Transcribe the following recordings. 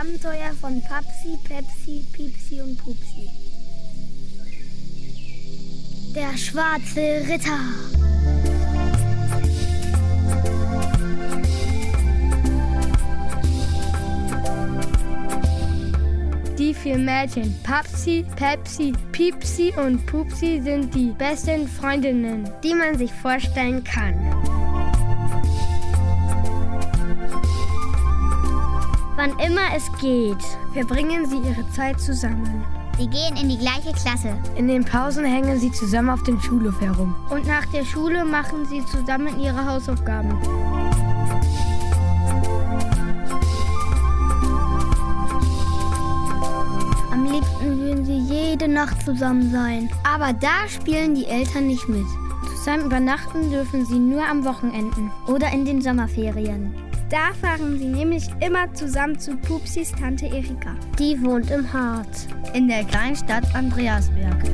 Abenteuer von Papsi, Pepsi, Pipsi und Pupsi. Der schwarze Ritter. Die vier Mädchen Papsi, Pepsi, Pipsi und Pupsi sind die besten Freundinnen, die man sich vorstellen kann. Wann immer es geht, verbringen sie ihre Zeit zusammen. Sie gehen in die gleiche Klasse. In den Pausen hängen sie zusammen auf dem Schulhof herum. Und nach der Schule machen sie zusammen ihre Hausaufgaben. Am liebsten würden sie jede Nacht zusammen sein. Aber da spielen die Eltern nicht mit. Zusammen übernachten dürfen sie nur am Wochenenden oder in den Sommerferien. Da fahren sie nämlich immer zusammen zu Pupsis Tante Erika. Die wohnt im Harz. In der kleinen Stadt Andreasberg.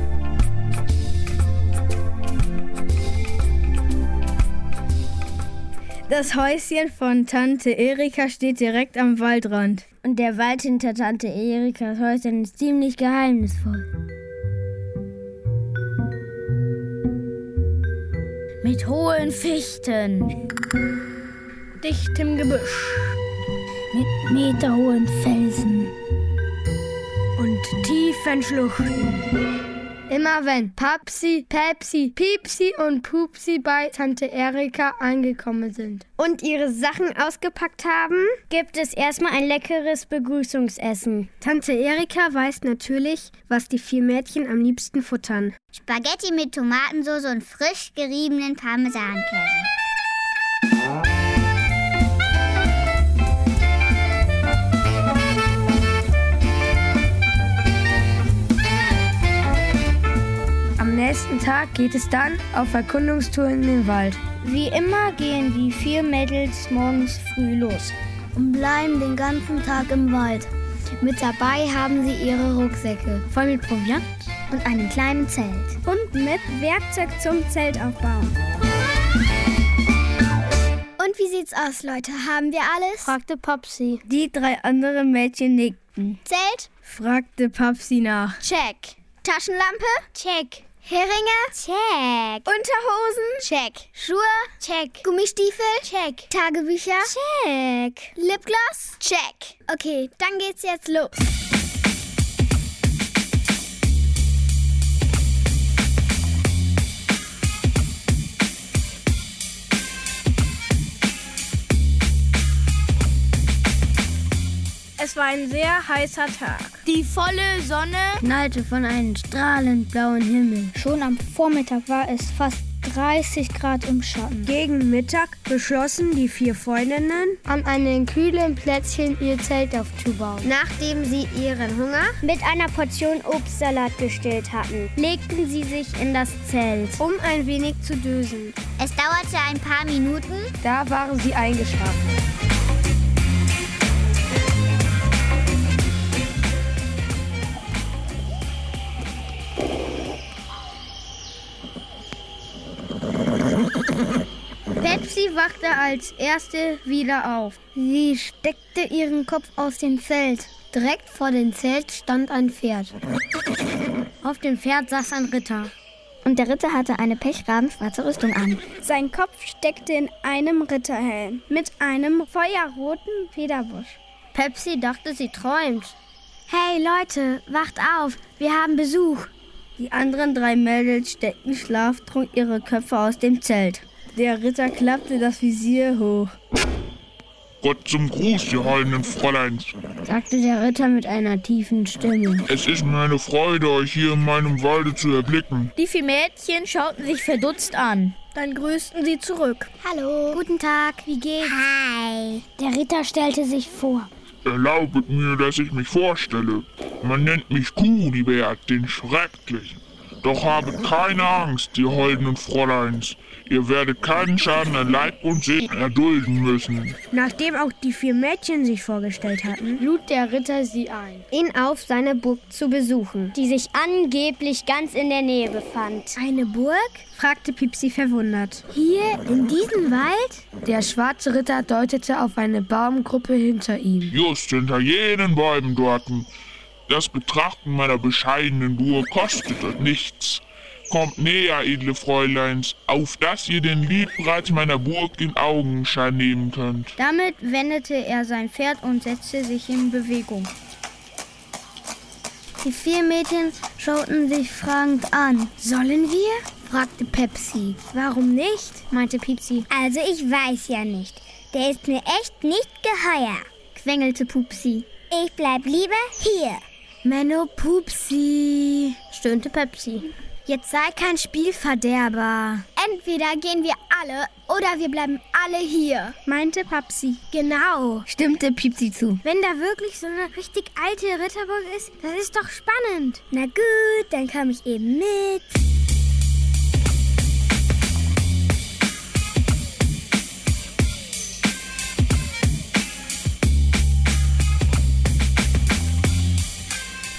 Das Häuschen von Tante Erika steht direkt am Waldrand. Und der Wald hinter Tante Erikas Häuschen ist ziemlich geheimnisvoll. Mit hohen Fichten dichtem Gebüsch. Mit meterhohen Felsen. Und tiefen Schluchten. Immer wenn Papsi, Pepsi, Piepsi und Pupsi bei Tante Erika angekommen sind und ihre Sachen ausgepackt haben, gibt es erstmal ein leckeres Begrüßungsessen. Tante Erika weiß natürlich, was die vier Mädchen am liebsten futtern. Spaghetti mit Tomatensauce und frisch geriebenen Parmesankäse. Nächsten Tag geht es dann auf Erkundungstour in den Wald. Wie immer gehen die vier Mädels morgens früh los und bleiben den ganzen Tag im Wald. Mit dabei haben sie ihre Rucksäcke voll mit Proviant und einem kleinen Zelt. Und mit Werkzeug zum Zeltaufbauen. Und wie sieht's aus, Leute? Haben wir alles? fragte Popsi. Die drei anderen Mädchen nickten. Zelt? fragte Popsi nach. Check. Taschenlampe? Check. Heringe? Check. Unterhosen? Check. Schuhe? Check. Gummistiefel? Check. Tagebücher? Check. Lipgloss? Check. Okay, dann geht's jetzt los. Es war ein sehr heißer Tag. Die volle Sonne knallte von einem strahlend blauen Himmel. Schon am Vormittag war es fast 30 Grad im Schatten. Gegen Mittag beschlossen die vier Freundinnen, an einem kühlen Plätzchen ihr Zelt aufzubauen. Nachdem sie ihren Hunger mit einer Portion Obstsalat gestillt hatten, legten sie sich in das Zelt, um ein wenig zu dösen. Es dauerte ein paar Minuten. Da waren sie eingeschlafen. Wachte als erste wieder auf. Sie steckte ihren Kopf aus dem Zelt. Direkt vor dem Zelt stand ein Pferd. Auf dem Pferd saß ein Ritter. Und der Ritter hatte eine pechrabenschwarze Rüstung an. Sein Kopf steckte in einem Ritterhelm mit einem feuerroten Federbusch. Pepsi dachte, sie träumt. Hey Leute, wacht auf, wir haben Besuch. Die anderen drei Mädels steckten schlaftrunk ihre Köpfe aus dem Zelt. Der Ritter klappte das Visier hoch. Gott zum Gruß, ihr heiligen Fräuleins, sagte der Ritter mit einer tiefen Stimme. Es ist mir eine Freude, euch hier in meinem Walde zu erblicken. Die vier Mädchen schauten sich verdutzt an. Dann grüßten sie zurück. Hallo. Guten Tag. Wie geht's? Hi. Der Ritter stellte sich vor. Erlaubet mir, dass ich mich vorstelle. Man nennt mich Kunibert, den Schrecklichen. Doch habe keine Angst, ihr holden Fräuleins. Ihr werdet keinen Schaden an Leib und Seele erdulden müssen. Nachdem auch die vier Mädchen sich vorgestellt hatten, lud der Ritter sie ein, ihn auf seine Burg zu besuchen. Die sich angeblich ganz in der Nähe befand. Eine Burg? fragte Pipsi verwundert. Hier, in diesem Wald? Der schwarze Ritter deutete auf eine Baumgruppe hinter ihm. Just hinter jenen Bäumen dorten. Das Betrachten meiner bescheidenen Burg kostet euch nichts. Kommt näher, edle Fräuleins, auf dass ihr den Liebreiz meiner Burg in Augenschein nehmen könnt. Damit wendete er sein Pferd und setzte sich in Bewegung. Die vier Mädchen schauten sich fragend an. Sollen wir? fragte Pepsi. Warum nicht? meinte Pipsi. Also ich weiß ja nicht. Der ist mir echt nicht geheuer. quengelte Pupsi. Ich bleib lieber hier. Menno Pupsi, stöhnte Pepsi. Jetzt sei kein Spielverderber. Entweder gehen wir alle oder wir bleiben alle hier, meinte Papsi. Genau, stimmte Pipsi zu. Wenn da wirklich so eine richtig alte Ritterburg ist, das ist doch spannend. Na gut, dann komme ich eben mit.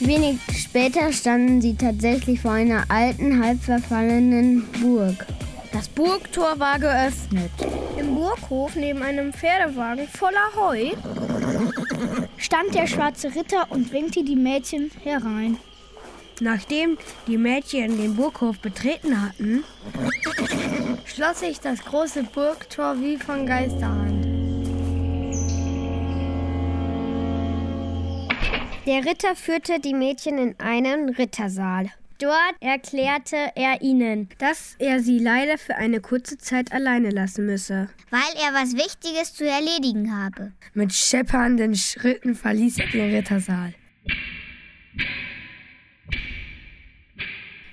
Wenig später standen sie tatsächlich vor einer alten, halb verfallenen Burg. Das Burgtor war geöffnet. Im Burghof neben einem Pferdewagen voller Heu stand der schwarze Ritter und winkte die Mädchen herein. Nachdem die Mädchen den Burghof betreten hatten, schloss sich das große Burgtor wie von Geisterhand. Der Ritter führte die Mädchen in einen Rittersaal. Dort erklärte er ihnen, dass er sie leider für eine kurze Zeit alleine lassen müsse. Weil er was Wichtiges zu erledigen habe. Mit scheppernden Schritten verließ er den Rittersaal.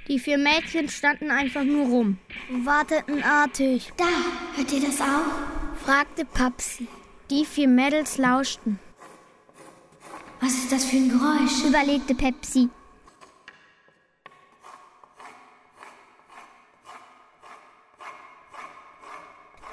Die vier Mädchen standen einfach nur rum, warteten artig. Da, hört ihr das auch? fragte Papsi. Die vier Mädels lauschten. Was ist das für ein Geräusch? Überlegte Pepsi.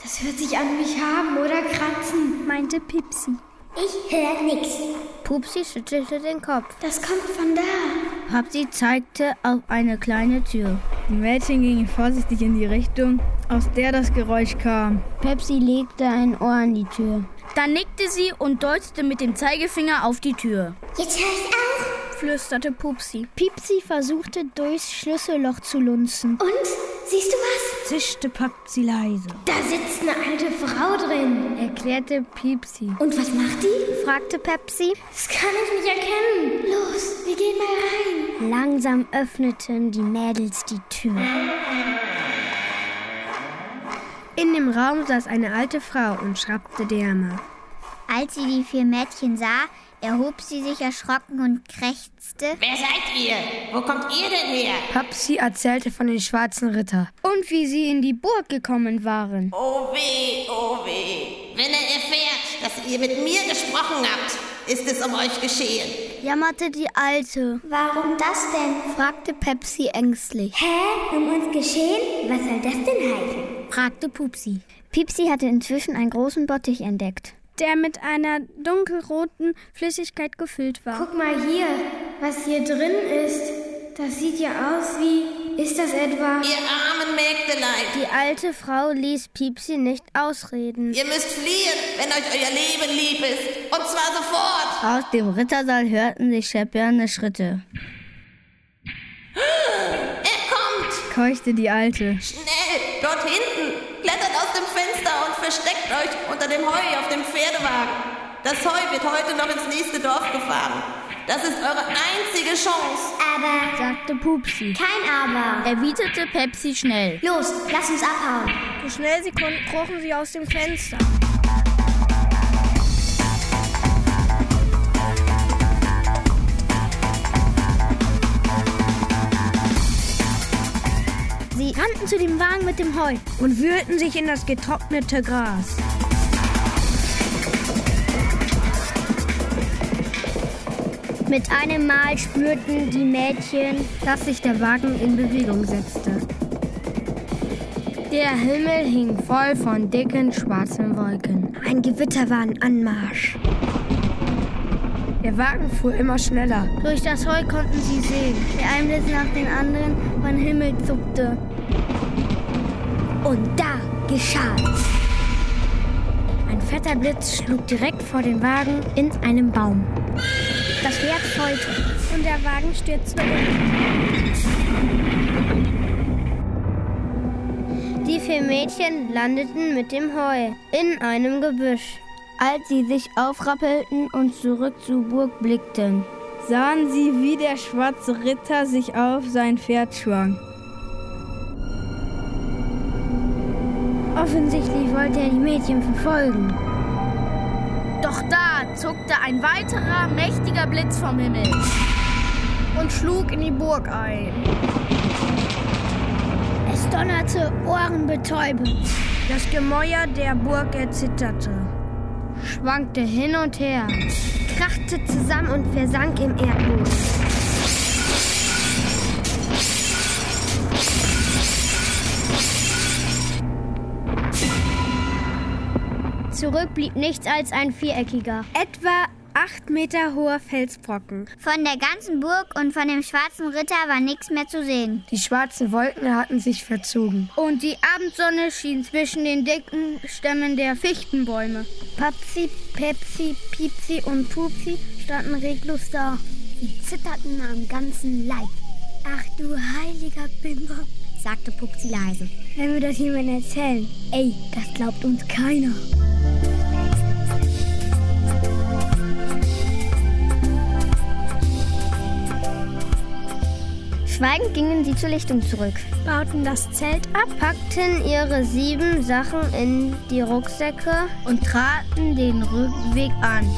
Das hört sich an wie haben oder kratzen, meinte Pipsi. Ich höre nix. Pupsi schüttelte den Kopf. Das kommt von da. Papsi zeigte auf eine kleine Tür. Die Mädchen gingen vorsichtig in die Richtung, aus der das Geräusch kam. Pepsi legte ein Ohr an die Tür. Dann nickte sie und deutete mit dem Zeigefinger auf die Tür. Jetzt hör ich auf. flüsterte Pupsi. Pipsi versuchte durchs Schlüsselloch zu lunzen. Und? Siehst du was? Zischte Papsi leise. Da sitzt eine alte Frau drin, Erklärte Piepsi. Und was macht die? fragte Pepsi. Das kann ich nicht erkennen. Los, wir gehen mal rein. Langsam öffneten die Mädels die Tür. In dem Raum saß eine alte Frau und schraubte Därme. Als sie die vier Mädchen sah, erhob sie sich erschrocken und krächzte. Wer seid ihr? Wo kommt ihr denn her? Papsi erzählte von den schwarzen Ritter. Und wie sie in die Burg gekommen waren. Oh weh, oh weh. Wenn er erfährt, dass ihr mit mir gesprochen habt, ist es um euch geschehen. Jammerte die Alte, Warum das denn? fragte Pepsi ängstlich. Hä? Um uns geschehen? Was soll das denn heißen? Fragte Pupsi. Pipsi hatte inzwischen einen großen Bottich entdeckt. Der mit einer dunkelroten Flüssigkeit gefüllt war. Guck mal hier, was hier drin ist. Das sieht ja aus wie. Ist das etwa. Ihr armen Mägdelein. Die alte Frau ließ Pipsi nicht ausreden. Ihr müsst fliehen, wenn euch euer Leben lieb ist. Und zwar sofort. Aus dem Rittersaal hörten sich scheppernde Schritte. Er kommt. Keuchte die Alte. Schnell, dort hinten. Klettert aus dem Fenster und versteckt euch unter dem Heu auf dem Pferdewagen. Das Heu wird heute noch ins nächste Dorf gefahren. Das ist eure einzige Chance. Aber sagte Pupsi. kein Aber. Erwiderte Pepsi schnell. Los, lass uns abhauen. So schnell sie konnten, krochen sie aus dem Fenster. Rannten zu dem Wagen mit dem Heu. und wühlten sich in das getrocknete Gras. Mit einem Mal spürten die Mädchen, dass sich der Wagen in Bewegung setzte. Der Himmel hing voll von dicken schwarzen Wolken. Ein Gewitter war in Anmarsch. Der Wagen fuhr immer schneller. Durch das Heu konnten sie sehen, wie ein Blitz nach dem anderen von Himmel zuckte. Und da geschah es. Ein fetter Blitz schlug direkt vor den Wagen in einem Baum. Das Pferd feuerte und der Wagen stürzte Die vier Mädchen landeten mit dem Heu in einem Gebüsch. Als sie sich aufrappelten und zurück zur Burg blickten, sahen sie, wie der schwarze Ritter sich auf sein Pferd schwang. Offensichtlich wollte er die Mädchen verfolgen. Doch da zuckte ein weiterer mächtiger Blitz vom Himmel und schlug in die Burg ein. Es donnerte ohrenbetäubend. Das Gemäuer der Burg erzitterte, schwankte hin und her, krachte zusammen und versank im Erdboden. Zurück blieb nichts als ein viereckiger, etwa acht Meter hoher Felsbrocken. Von der ganzen Burg und von dem schwarzen Ritter war nichts mehr zu sehen. Die schwarzen Wolken hatten sich verzogen. Und die Abendsonne schien zwischen den dicken Stämmen der Fichtenbäume. Papsi, Pepsi, Piepsi und Pupsi standen reglos da. Sie zitterten am ganzen Leib. Ach du heiliger Bimber, sagte Pupsi leise. Wenn wir das jemandem erzählen, ey, das glaubt uns keiner. Schweigend gingen sie zur Lichtung zurück, bauten das Zelt ab, packten ihre sieben Sachen in die Rucksäcke und traten den Rückweg an.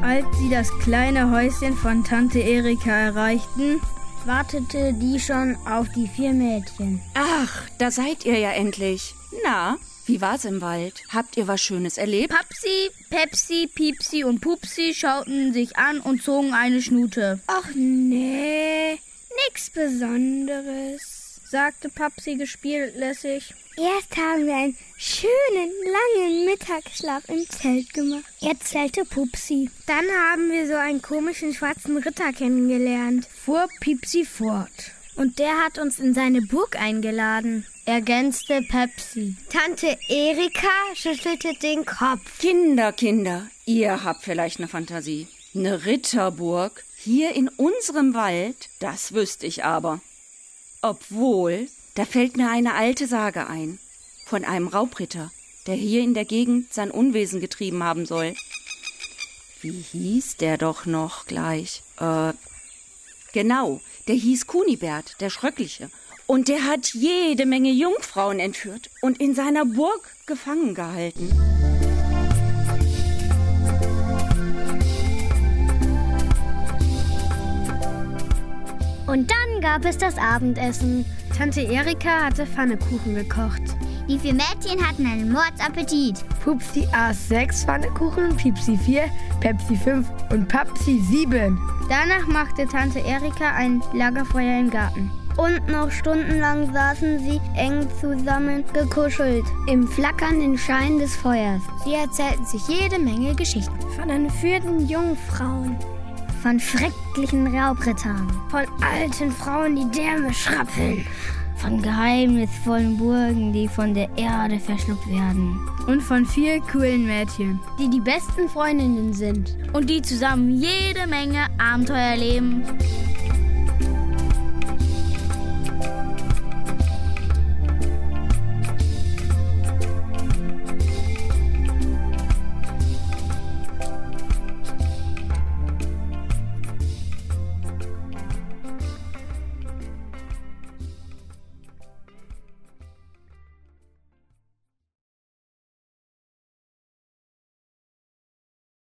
Als sie das kleine Häuschen von Tante Erika erreichten, wartete die schon auf die vier Mädchen. Ach, da seid ihr ja endlich. Na, wie war's im Wald? Habt ihr was Schönes erlebt? Papsi, Pepsi, Piepsi und Pupsi schauten sich an und zogen eine Schnute. Ach nee, nix Besonderes, sagte Papsi gespieltlässig. Erst haben wir einen schönen, langen Mittagsschlaf im Zelt gemacht, erzählte Pupsi. Dann haben wir so einen komischen schwarzen Ritter kennengelernt, fuhr Pipsi fort. Und der hat uns in seine Burg eingeladen, ergänzte Pepsi. Tante Erika schüttelte den Kopf. Kinder, Kinder, ihr habt vielleicht eine Fantasie. Eine Ritterburg hier in unserem Wald, das wüsste ich aber. Obwohl, da fällt mir eine alte Sage ein. Von einem Raubritter, der hier in der Gegend sein Unwesen getrieben haben soll. Wie hieß der doch noch gleich? Äh, genau, der hieß Kunibert, der Schröckliche. Und der hat jede Menge Jungfrauen entführt und in seiner Burg gefangen gehalten. Und dann gab es das Abendessen. Tante Erika hatte Pfannekuchen gekocht. Die vier Mädchen hatten einen Mordsappetit. Pupsi aß sechs Pfannekuchen, Piepsi vier, Pepsi fünf und Papsi sieben. Danach machte Tante Erika ein Lagerfeuer im Garten. Und noch stundenlang saßen sie eng zusammen gekuschelt im flackernden Schein des Feuers. Sie erzählten sich jede Menge Geschichten. Von entführten Jungfrauen. Von schrecklichen Raubrittern. Von alten Frauen, die Därme schrappeln. Von geheimnisvollen Burgen, die von der Erde verschluckt werden. Und von vier coolen Mädchen, die die besten Freundinnen sind. Und die zusammen jede Menge Abenteuer erleben.